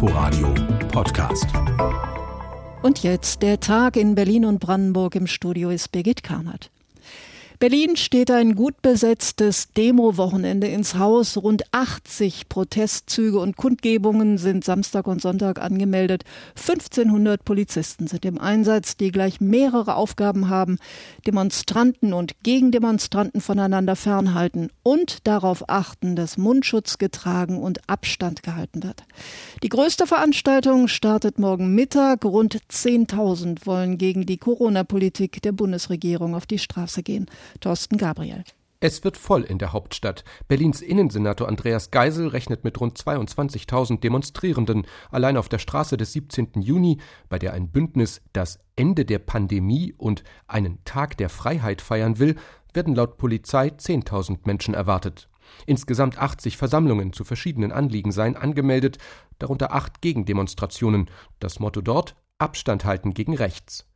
Inforadio Podcast. Und jetzt der Tag in Berlin und Brandenburg. Im Studio ist Birgit Karnert. Berlin steht ein gut besetztes Demo-Wochenende ins Haus. Rund 80 Protestzüge und Kundgebungen sind Samstag und Sonntag angemeldet. 1500 Polizisten sind im Einsatz, die gleich mehrere Aufgaben haben. Demonstranten und Gegendemonstranten voneinander fernhalten und darauf achten, dass Mundschutz getragen und Abstand gehalten wird. Die größte Veranstaltung startet morgen Mittag. Rund 10.000 wollen gegen die Corona-Politik der Bundesregierung auf die Straße gehen. Thorsten Gabriel. Es wird voll in der Hauptstadt. Berlins Innensenator Andreas Geisel rechnet mit rund 22.000 Demonstrierenden. Allein auf der Straße des 17. Juni, bei der ein Bündnis das Ende der Pandemie und einen Tag der Freiheit feiern will, werden laut Polizei 10.000 Menschen erwartet. Insgesamt 80 Versammlungen zu verschiedenen Anliegen seien angemeldet, darunter acht Gegendemonstrationen. Das Motto dort Abstand halten gegen rechts.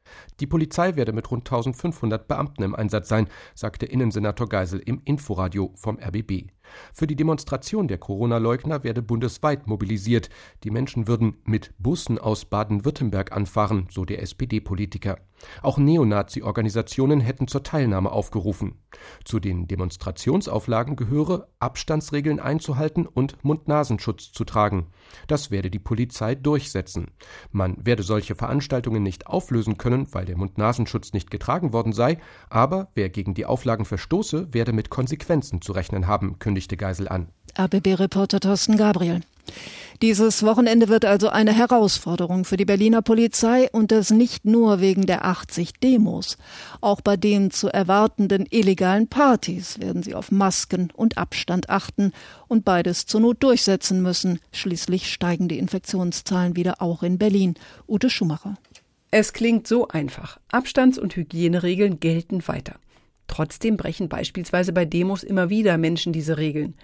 Die Polizei werde mit rund 1500 Beamten im Einsatz sein, sagte Innensenator Geisel im Inforadio vom RBB. Für die Demonstration der Corona-Leugner werde bundesweit mobilisiert. Die Menschen würden mit Bussen aus Baden-Württemberg anfahren, so der SPD-Politiker. Auch Neonazi-Organisationen hätten zur Teilnahme aufgerufen. Zu den Demonstrationsauflagen gehöre, Abstandsregeln einzuhalten und Mund-Nasenschutz zu tragen. Das werde die Polizei durchsetzen. Man werde solche Veranstaltungen nicht auflösen können, weil der Mund-Nasenschutz nicht getragen worden sei, aber wer gegen die Auflagen verstoße, werde mit Konsequenzen zu rechnen haben, kündigte Geisel an. RBB-Reporter Thorsten Gabriel. Dieses Wochenende wird also eine Herausforderung für die Berliner Polizei und das nicht nur wegen der 80 Demos. Auch bei den zu erwartenden illegalen Partys werden sie auf Masken und Abstand achten und beides zur Not durchsetzen müssen. Schließlich steigen die Infektionszahlen wieder auch in Berlin. Ute Schumacher. Es klingt so einfach. Abstands- und Hygieneregeln gelten weiter. Trotzdem brechen beispielsweise bei Demos immer wieder Menschen diese Regeln.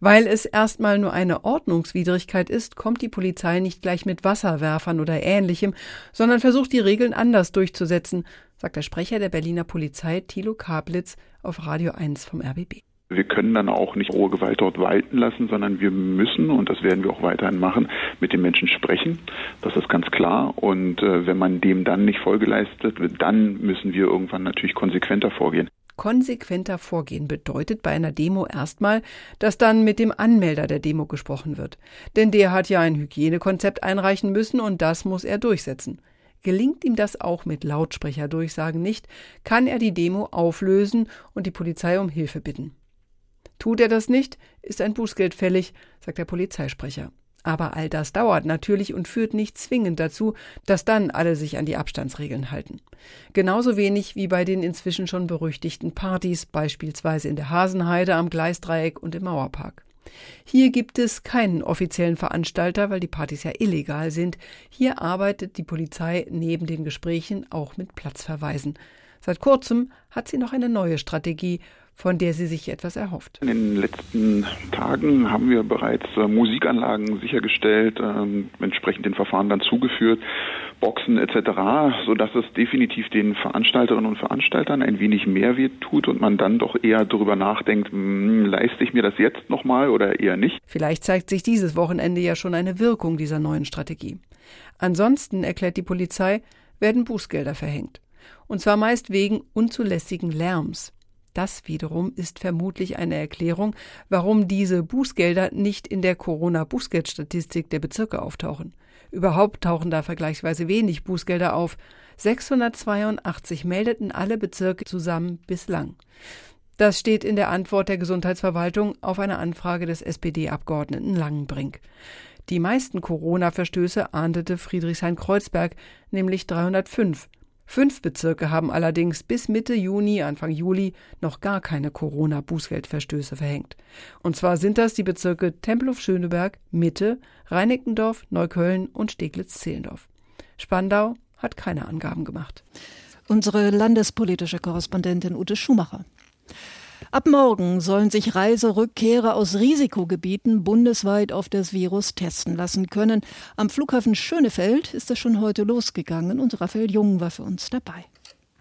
Weil es erstmal nur eine Ordnungswidrigkeit ist, kommt die Polizei nicht gleich mit Wasserwerfern oder ähnlichem, sondern versucht die Regeln anders durchzusetzen, sagt der Sprecher der Berliner Polizei Thilo Kablitz auf Radio 1 vom RBB. Wir können dann auch nicht rohe Gewalt dort walten lassen, sondern wir müssen, und das werden wir auch weiterhin machen, mit den Menschen sprechen. Das ist ganz klar. Und äh, wenn man dem dann nicht Folge leistet, dann müssen wir irgendwann natürlich konsequenter vorgehen. Konsequenter vorgehen bedeutet bei einer Demo erstmal, dass dann mit dem Anmelder der Demo gesprochen wird. Denn der hat ja ein Hygienekonzept einreichen müssen und das muss er durchsetzen. Gelingt ihm das auch mit Lautsprecherdurchsagen nicht, kann er die Demo auflösen und die Polizei um Hilfe bitten. Tut er das nicht, ist ein Bußgeld fällig, sagt der Polizeisprecher. Aber all das dauert natürlich und führt nicht zwingend dazu, dass dann alle sich an die Abstandsregeln halten. Genauso wenig wie bei den inzwischen schon berüchtigten Partys, beispielsweise in der Hasenheide am Gleisdreieck und im Mauerpark. Hier gibt es keinen offiziellen Veranstalter, weil die Partys ja illegal sind. Hier arbeitet die Polizei neben den Gesprächen auch mit Platzverweisen. Seit kurzem hat sie noch eine neue Strategie, von der sie sich etwas erhofft. In den letzten Tagen haben wir bereits äh, Musikanlagen sichergestellt, äh, entsprechend den Verfahren dann zugeführt, Boxen etc., sodass es definitiv den Veranstalterinnen und Veranstaltern ein wenig mehr weh tut und man dann doch eher darüber nachdenkt, mh, hm, leiste ich mir das jetzt nochmal oder eher nicht. Vielleicht zeigt sich dieses Wochenende ja schon eine Wirkung dieser neuen Strategie. Ansonsten, erklärt die Polizei, werden Bußgelder verhängt. Und zwar meist wegen unzulässigen Lärms. Das wiederum ist vermutlich eine Erklärung, warum diese Bußgelder nicht in der Corona-Bußgeldstatistik der Bezirke auftauchen. Überhaupt tauchen da vergleichsweise wenig Bußgelder auf. 682 meldeten alle Bezirke zusammen bislang. Das steht in der Antwort der Gesundheitsverwaltung auf eine Anfrage des SPD-Abgeordneten Langenbrink. Die meisten Corona-Verstöße ahndete Friedrichshain-Kreuzberg, nämlich 305. Fünf Bezirke haben allerdings bis Mitte Juni, Anfang Juli noch gar keine Corona-Bußgeldverstöße verhängt. Und zwar sind das die Bezirke Tempelhof-Schöneberg, Mitte, Reinickendorf, Neukölln und Steglitz-Zehlendorf. Spandau hat keine Angaben gemacht. Unsere landespolitische Korrespondentin Ute Schumacher. Ab morgen sollen sich Reiserückkehrer aus Risikogebieten bundesweit auf das Virus testen lassen können. Am Flughafen Schönefeld ist das schon heute losgegangen und Raphael Jung war für uns dabei.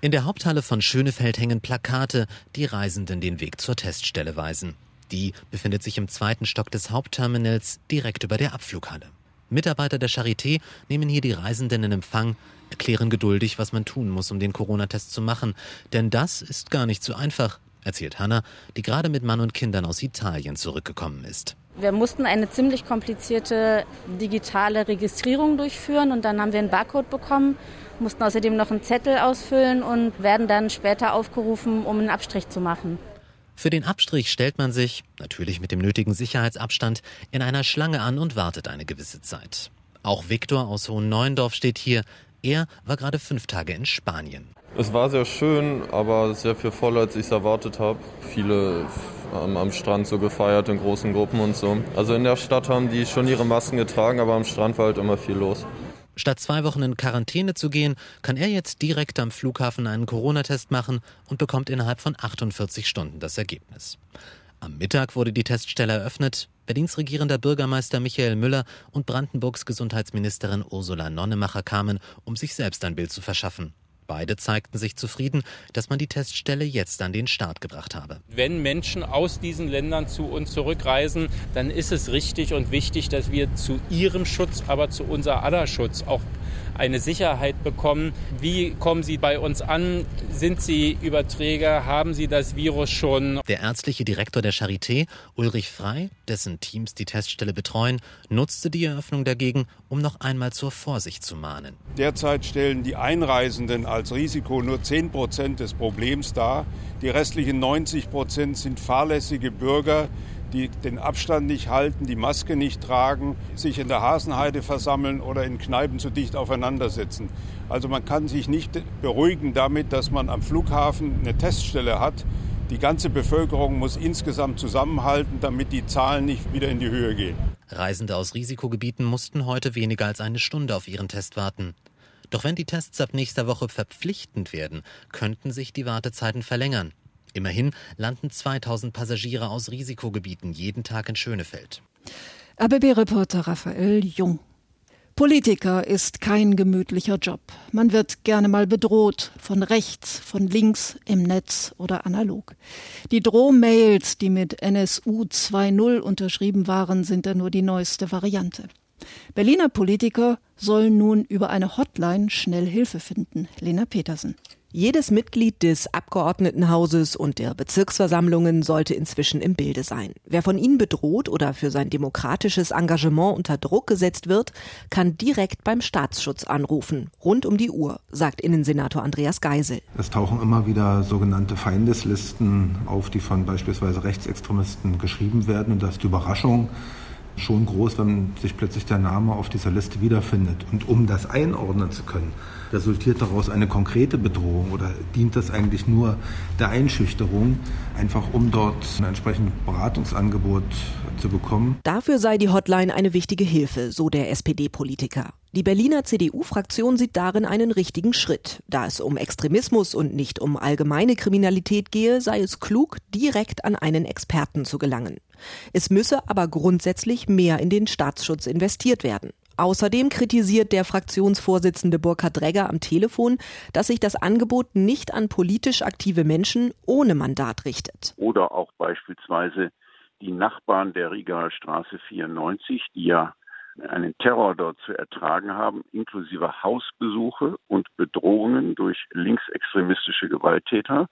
In der Haupthalle von Schönefeld hängen Plakate, die Reisenden den Weg zur Teststelle weisen. Die befindet sich im zweiten Stock des Hauptterminals direkt über der Abflughalle. Mitarbeiter der Charité nehmen hier die Reisenden in Empfang, erklären geduldig, was man tun muss, um den Corona-Test zu machen. Denn das ist gar nicht so einfach, erzählt Hanna, die gerade mit Mann und Kindern aus Italien zurückgekommen ist. Wir mussten eine ziemlich komplizierte digitale Registrierung durchführen und dann haben wir einen Barcode bekommen, mussten außerdem noch einen Zettel ausfüllen und werden dann später aufgerufen, um einen Abstrich zu machen. Für den Abstrich stellt man sich, natürlich mit dem nötigen Sicherheitsabstand, in einer Schlange an und wartet eine gewisse Zeit. Auch Viktor aus Hohen Neuendorf steht hier. Er war gerade fünf Tage in Spanien. Es war sehr schön, aber sehr viel voller, als ich es erwartet habe. Viele haben am Strand so gefeiert in großen Gruppen und so. Also in der Stadt haben die schon ihre Masken getragen, aber am Strand war halt immer viel los. Statt zwei Wochen in Quarantäne zu gehen, kann er jetzt direkt am Flughafen einen Corona-Test machen und bekommt innerhalb von 48 Stunden das Ergebnis. Am Mittag wurde die Teststelle eröffnet. Berlins regierender Bürgermeister Michael Müller und Brandenburgs Gesundheitsministerin Ursula Nonnemacher kamen, um sich selbst ein Bild zu verschaffen. Beide zeigten sich zufrieden, dass man die Teststelle jetzt an den Start gebracht habe. Wenn Menschen aus diesen Ländern zu uns zurückreisen, dann ist es richtig und wichtig, dass wir zu ihrem Schutz, aber zu unser aller Schutz auch eine Sicherheit bekommen. Wie kommen sie bei uns an? Sind sie Überträger? Haben sie das Virus schon? Der ärztliche Direktor der Charité, Ulrich Frei, dessen Teams die Teststelle betreuen, nutzte die Eröffnung dagegen, um noch einmal zur Vorsicht zu mahnen. Derzeit stellen die Einreisenden als Risiko nur 10 Prozent des Problems dar. Die restlichen 90 Prozent sind fahrlässige Bürger, die den Abstand nicht halten, die Maske nicht tragen, sich in der Hasenheide versammeln oder in Kneipen zu dicht aufeinander sitzen. Also man kann sich nicht beruhigen damit, dass man am Flughafen eine Teststelle hat. Die ganze Bevölkerung muss insgesamt zusammenhalten, damit die Zahlen nicht wieder in die Höhe gehen. Reisende aus Risikogebieten mussten heute weniger als eine Stunde auf ihren Test warten. Doch wenn die Tests ab nächster Woche verpflichtend werden, könnten sich die Wartezeiten verlängern. Immerhin landen 2000 Passagiere aus Risikogebieten jeden Tag in Schönefeld. ABB-Reporter Raphael Jung. Politiker ist kein gemütlicher Job. Man wird gerne mal bedroht, von rechts, von links, im Netz oder analog. Die Drohmails, die mit NSU 2.0 unterschrieben waren, sind da nur die neueste Variante. Berliner Politiker sollen nun über eine Hotline schnell Hilfe finden. Lena Petersen. Jedes Mitglied des Abgeordnetenhauses und der Bezirksversammlungen sollte inzwischen im Bilde sein. Wer von ihnen bedroht oder für sein demokratisches Engagement unter Druck gesetzt wird, kann direkt beim Staatsschutz anrufen, rund um die Uhr, sagt Innensenator Andreas Geisel. Es tauchen immer wieder sogenannte Feindeslisten auf, die von beispielsweise Rechtsextremisten geschrieben werden und das ist die Überraschung schon groß, wenn sich plötzlich der Name auf dieser Liste wiederfindet. Und um das einordnen zu können, resultiert daraus eine konkrete Bedrohung oder dient das eigentlich nur der Einschüchterung, einfach um dort ein entsprechendes Beratungsangebot zu bekommen? Dafür sei die Hotline eine wichtige Hilfe, so der SPD-Politiker. Die Berliner CDU-Fraktion sieht darin einen richtigen Schritt. Da es um Extremismus und nicht um allgemeine Kriminalität gehe, sei es klug, direkt an einen Experten zu gelangen. Es müsse aber grundsätzlich mehr in den Staatsschutz investiert werden. Außerdem kritisiert der Fraktionsvorsitzende Burkhard Dregger am Telefon, dass sich das Angebot nicht an politisch aktive Menschen ohne Mandat richtet. Oder auch beispielsweise die Nachbarn der Rigaer Straße 94, die ja einen Terror dort zu ertragen haben, inklusive Hausbesuche und Bedrohungen durch linksextremistische Gewalttäter.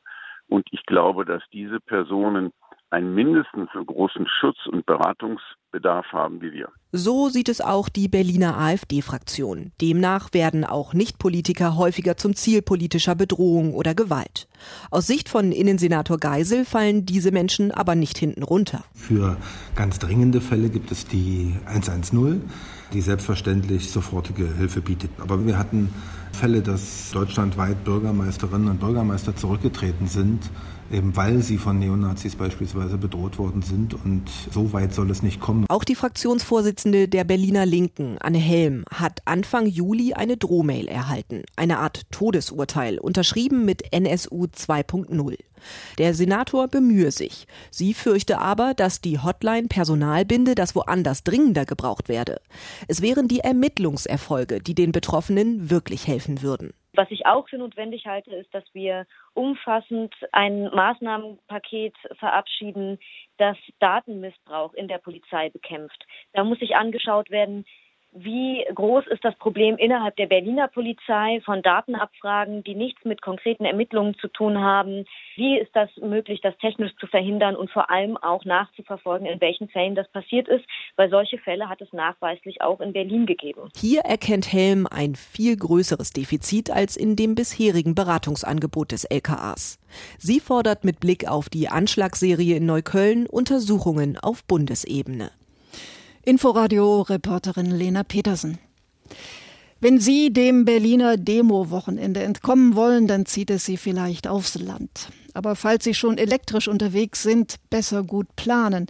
Und ich glaube, dass diese Personen einen mindestens so großen Schutz- und Beratungsbedarf haben wie wir. So sieht es auch die Berliner AfD-Fraktion. Demnach werden auch Nichtpolitiker häufiger zum Ziel politischer Bedrohung oder Gewalt. Aus Sicht von Innensenator Geisel fallen diese Menschen aber nicht hinten runter. Für ganz dringende Fälle gibt es die 110, die selbstverständlich sofortige Hilfe bietet. Aber wir hatten Fälle, dass deutschlandweit Bürgermeisterinnen und Bürgermeister zurückgetreten sind eben weil sie von Neonazis beispielsweise bedroht worden sind. Und so weit soll es nicht kommen. Auch die Fraktionsvorsitzende der Berliner Linken, Anne Helm, hat Anfang Juli eine Drohmail erhalten. Eine Art Todesurteil, unterschrieben mit NSU 2.0. Der Senator bemühe sich. Sie fürchte aber, dass die Hotline Personal binde, das woanders dringender gebraucht werde. Es wären die Ermittlungserfolge, die den Betroffenen wirklich helfen würden. Was ich auch für notwendig halte, ist, dass wir umfassend ein Maßnahmenpaket verabschieden, das Datenmissbrauch in der Polizei bekämpft. Da muss sich angeschaut werden, Wie groß ist das Problem innerhalb der Berliner Polizei von Datenabfragen, die nichts mit konkreten Ermittlungen zu tun haben? Wie ist das möglich, das technisch zu verhindern und vor allem auch nachzuverfolgen, in welchen Fällen das passiert ist? Weil solche Fälle hat es nachweislich auch in Berlin gegeben. Hier erkennt Helm ein viel größeres Defizit als in dem bisherigen Beratungsangebot des LKAs. Sie fordert mit Blick auf die Anschlagsserie in Neukölln Untersuchungen auf Bundesebene. Inforadio-Reporterin Lena Petersen. Wenn Sie dem Berliner Demo-Wochenende entkommen wollen, dann zieht es Sie vielleicht aufs Land. Aber falls Sie schon elektrisch unterwegs sind, besser gut planen.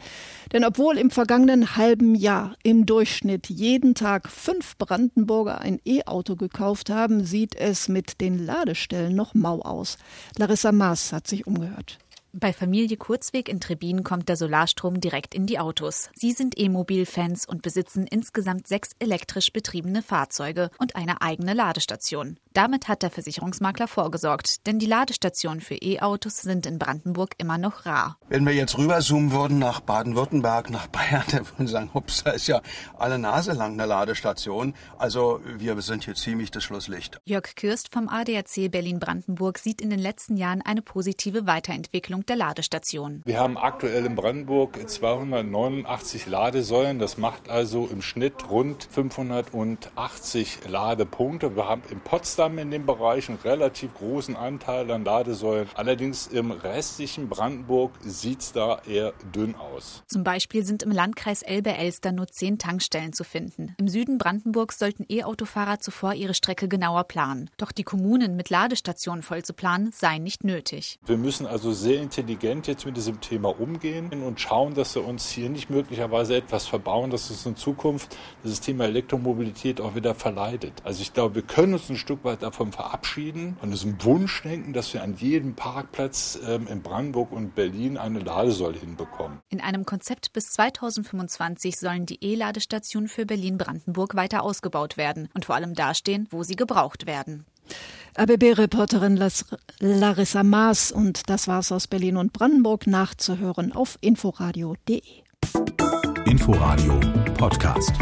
Denn obwohl im vergangenen halben Jahr im Durchschnitt jeden Tag fünf Brandenburger ein E-Auto gekauft haben, sieht es mit den Ladestellen noch mau aus. Larissa Maas hat sich umgehört. Bei Familie Kurzweg in Trebin kommt der Solarstrom direkt in die Autos. Sie sind E-Mobil-Fans und besitzen insgesamt sechs elektrisch betriebene Fahrzeuge und eine eigene Ladestation. Damit hat der Versicherungsmakler vorgesorgt, denn die Ladestationen für E-Autos sind in Brandenburg immer noch rar. Wenn wir jetzt rüberzoomen würden nach Baden-Württemberg, nach Bayern, dann würden wir sagen, ups, da ist ja alle Nase lang eine Ladestation. Also wir sind hier ziemlich das Schlusslicht. Jörg Kürst vom ADAC Berlin-Brandenburg sieht in den letzten Jahren eine positive Weiterentwicklung der Ladestationen. Wir haben aktuell in Brandenburg 289 Ladesäulen. Das macht also im Schnitt rund 580 Ladepunkte. Wir haben in Potsdam Potsdam in dem Bereich einen relativ großen Anteil an Ladesäulen. Allerdings im restlichen Brandenburg sieht es da eher dünn aus. Zum Beispiel sind im Landkreis Elbe-Elster nur zehn Tankstellen zu finden. Im Süden Brandenburgs sollten E-Autofahrer zuvor ihre Strecke genauer planen. Doch die Kommunen mit Ladestationen voll zu planen, sei nicht nötig. Wir müssen also sehr intelligent jetzt mit diesem Thema umgehen und schauen, dass wir uns hier nicht möglicherweise etwas verbauen, dass uns in Zukunft das Thema Elektromobilität auch wieder verleidet. Also ich glaube, wir können uns ein Stück weit weit davon verabschieden, von diesem Wunschdenken, dass wir an jedem Parkplatz ähm, in Brandenburg und Berlin eine Ladesäule hinbekommen. In einem Konzept bis 2025 sollen die E-Ladestationen für Berlin-Brandenburg weiter ausgebaut werden und vor allem dastehen, wo sie gebraucht werden. ABB-Reporterin Larissa Maas und das war's aus Berlin und Brandenburg nachzuhören auf inforadio.de. Inforadio Podcast.